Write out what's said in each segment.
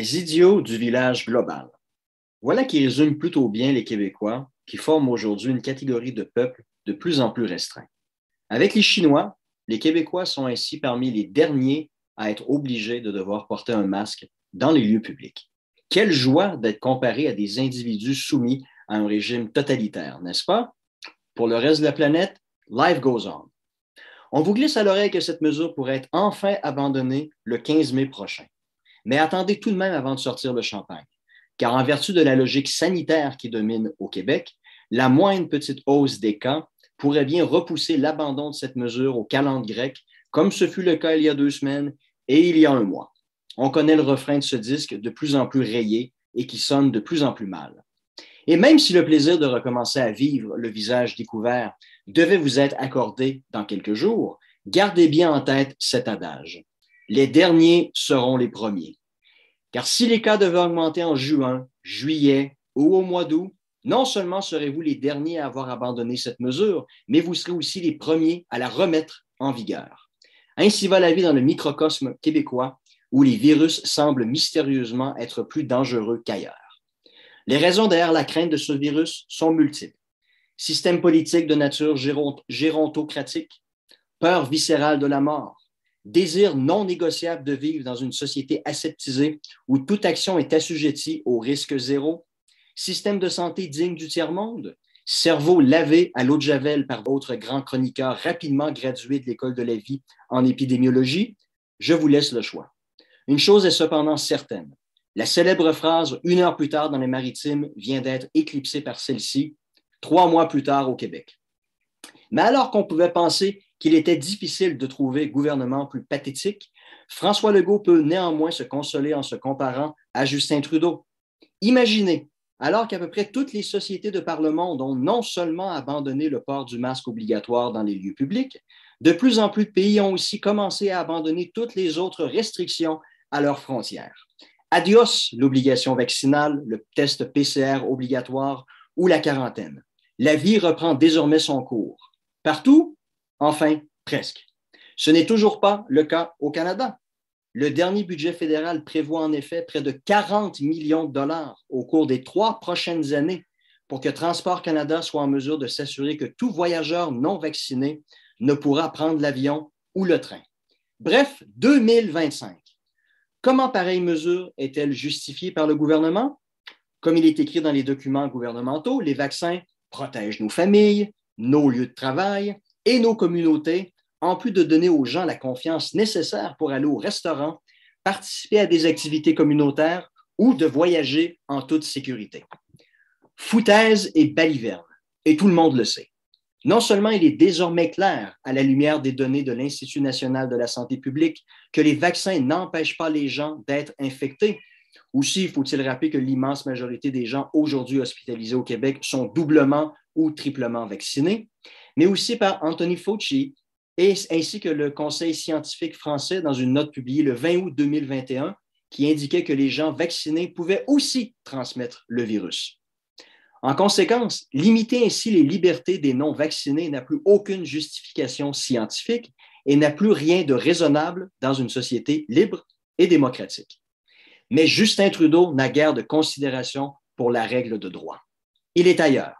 Les idiots du village global. Voilà qui résume plutôt bien les Québécois qui forment aujourd'hui une catégorie de peuple de plus en plus restreint. Avec les Chinois, les Québécois sont ainsi parmi les derniers à être obligés de devoir porter un masque dans les lieux publics. Quelle joie d'être comparé à des individus soumis à un régime totalitaire, n'est-ce pas? Pour le reste de la planète, life goes on. On vous glisse à l'oreille que cette mesure pourrait être enfin abandonnée le 15 mai prochain. Mais attendez tout de même avant de sortir le champagne, car en vertu de la logique sanitaire qui domine au Québec, la moindre petite hausse des cas pourrait bien repousser l'abandon de cette mesure au calendrier grec, comme ce fut le cas il y a deux semaines et il y a un mois. On connaît le refrain de ce disque de plus en plus rayé et qui sonne de plus en plus mal. Et même si le plaisir de recommencer à vivre le visage découvert devait vous être accordé dans quelques jours, gardez bien en tête cet adage. Les derniers seront les premiers. Car si les cas devaient augmenter en juin, juillet ou au mois d'août, non seulement serez-vous les derniers à avoir abandonné cette mesure, mais vous serez aussi les premiers à la remettre en vigueur. Ainsi va la vie dans le microcosme québécois où les virus semblent mystérieusement être plus dangereux qu'ailleurs. Les raisons derrière la crainte de ce virus sont multiples. Système politique de nature gérontocratique, peur viscérale de la mort, désir non négociable de vivre dans une société aseptisée où toute action est assujettie au risque zéro, système de santé digne du tiers-monde, cerveau lavé à l'eau de Javel par votre grand chroniqueur rapidement gradué de l'école de la vie en épidémiologie, je vous laisse le choix. Une chose est cependant certaine. La célèbre phrase Une heure plus tard dans les maritimes vient d'être éclipsée par celle-ci, trois mois plus tard au Québec. Mais alors qu'on pouvait penser qu'il était difficile de trouver gouvernement plus pathétique, François Legault peut néanmoins se consoler en se comparant à Justin Trudeau. Imaginez, alors qu'à peu près toutes les sociétés de par le monde ont non seulement abandonné le port du masque obligatoire dans les lieux publics, de plus en plus de pays ont aussi commencé à abandonner toutes les autres restrictions à leurs frontières. Adios l'obligation vaccinale, le test PCR obligatoire ou la quarantaine. La vie reprend désormais son cours. Partout, Enfin, presque. Ce n'est toujours pas le cas au Canada. Le dernier budget fédéral prévoit en effet près de 40 millions de dollars au cours des trois prochaines années pour que Transport Canada soit en mesure de s'assurer que tout voyageur non vacciné ne pourra prendre l'avion ou le train. Bref, 2025. Comment pareille mesure est-elle justifiée par le gouvernement? Comme il est écrit dans les documents gouvernementaux, les vaccins protègent nos familles, nos lieux de travail, et nos communautés, en plus de donner aux gens la confiance nécessaire pour aller au restaurant, participer à des activités communautaires ou de voyager en toute sécurité. Foutaise et baliverne, et tout le monde le sait. Non seulement il est désormais clair, à la lumière des données de l'Institut national de la santé publique, que les vaccins n'empêchent pas les gens d'être infectés. Aussi, faut-il rappeler que l'immense majorité des gens aujourd'hui hospitalisés au Québec sont doublement ou triplement vaccinés mais aussi par Anthony Fauci et, ainsi que le Conseil scientifique français dans une note publiée le 20 août 2021 qui indiquait que les gens vaccinés pouvaient aussi transmettre le virus. En conséquence, limiter ainsi les libertés des non-vaccinés n'a plus aucune justification scientifique et n'a plus rien de raisonnable dans une société libre et démocratique. Mais Justin Trudeau n'a guère de considération pour la règle de droit. Il est ailleurs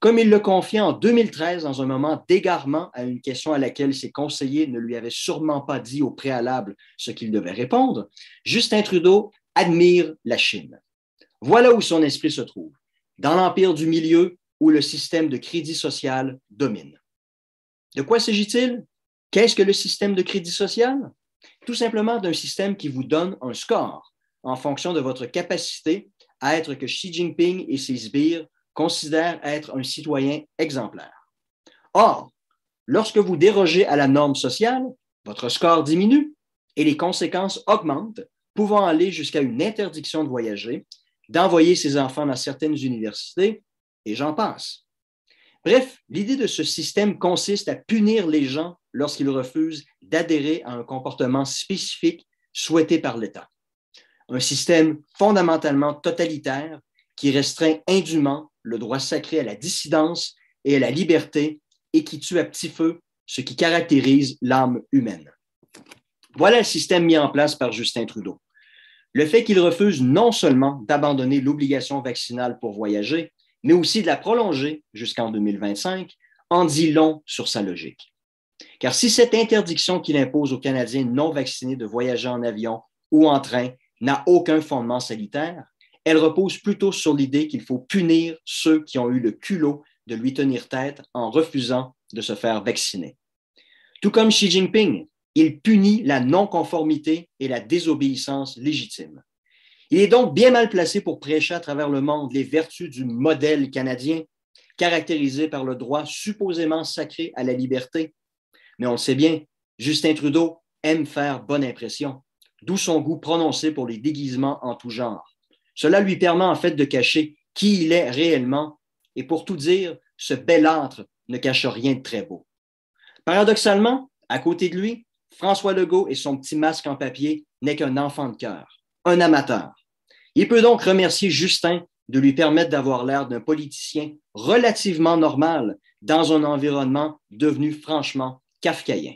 comme il le confiait en 2013 dans un moment d'égarement à une question à laquelle ses conseillers ne lui avaient sûrement pas dit au préalable ce qu'il devait répondre, Justin Trudeau admire la Chine. Voilà où son esprit se trouve, dans l'empire du milieu où le système de crédit social domine. De quoi s'agit-il? Qu'est-ce que le système de crédit social? Tout simplement d'un système qui vous donne un score en fonction de votre capacité à être que Xi Jinping et ses sbires considère être un citoyen exemplaire. Or, lorsque vous dérogez à la norme sociale, votre score diminue et les conséquences augmentent, pouvant aller jusqu'à une interdiction de voyager, d'envoyer ses enfants dans certaines universités, et j'en passe. Bref, l'idée de ce système consiste à punir les gens lorsqu'ils refusent d'adhérer à un comportement spécifique souhaité par l'État. Un système fondamentalement totalitaire qui restreint indûment le droit sacré à la dissidence et à la liberté et qui tue à petit feu ce qui caractérise l'âme humaine. Voilà le système mis en place par Justin Trudeau. Le fait qu'il refuse non seulement d'abandonner l'obligation vaccinale pour voyager, mais aussi de la prolonger jusqu'en 2025, en dit long sur sa logique. Car si cette interdiction qu'il impose aux Canadiens non vaccinés de voyager en avion ou en train n'a aucun fondement sanitaire, elle repose plutôt sur l'idée qu'il faut punir ceux qui ont eu le culot de lui tenir tête en refusant de se faire vacciner. Tout comme Xi Jinping, il punit la non-conformité et la désobéissance légitime. Il est donc bien mal placé pour prêcher à travers le monde les vertus du modèle canadien, caractérisé par le droit supposément sacré à la liberté. Mais on le sait bien, Justin Trudeau aime faire bonne impression, d'où son goût prononcé pour les déguisements en tout genre. Cela lui permet en fait de cacher qui il est réellement, et pour tout dire, ce bel antre ne cache rien de très beau. Paradoxalement, à côté de lui, François Legault et son petit masque en papier n'est qu'un enfant de cœur, un amateur. Il peut donc remercier Justin de lui permettre d'avoir l'air d'un politicien relativement normal dans un environnement devenu franchement kafkaïen.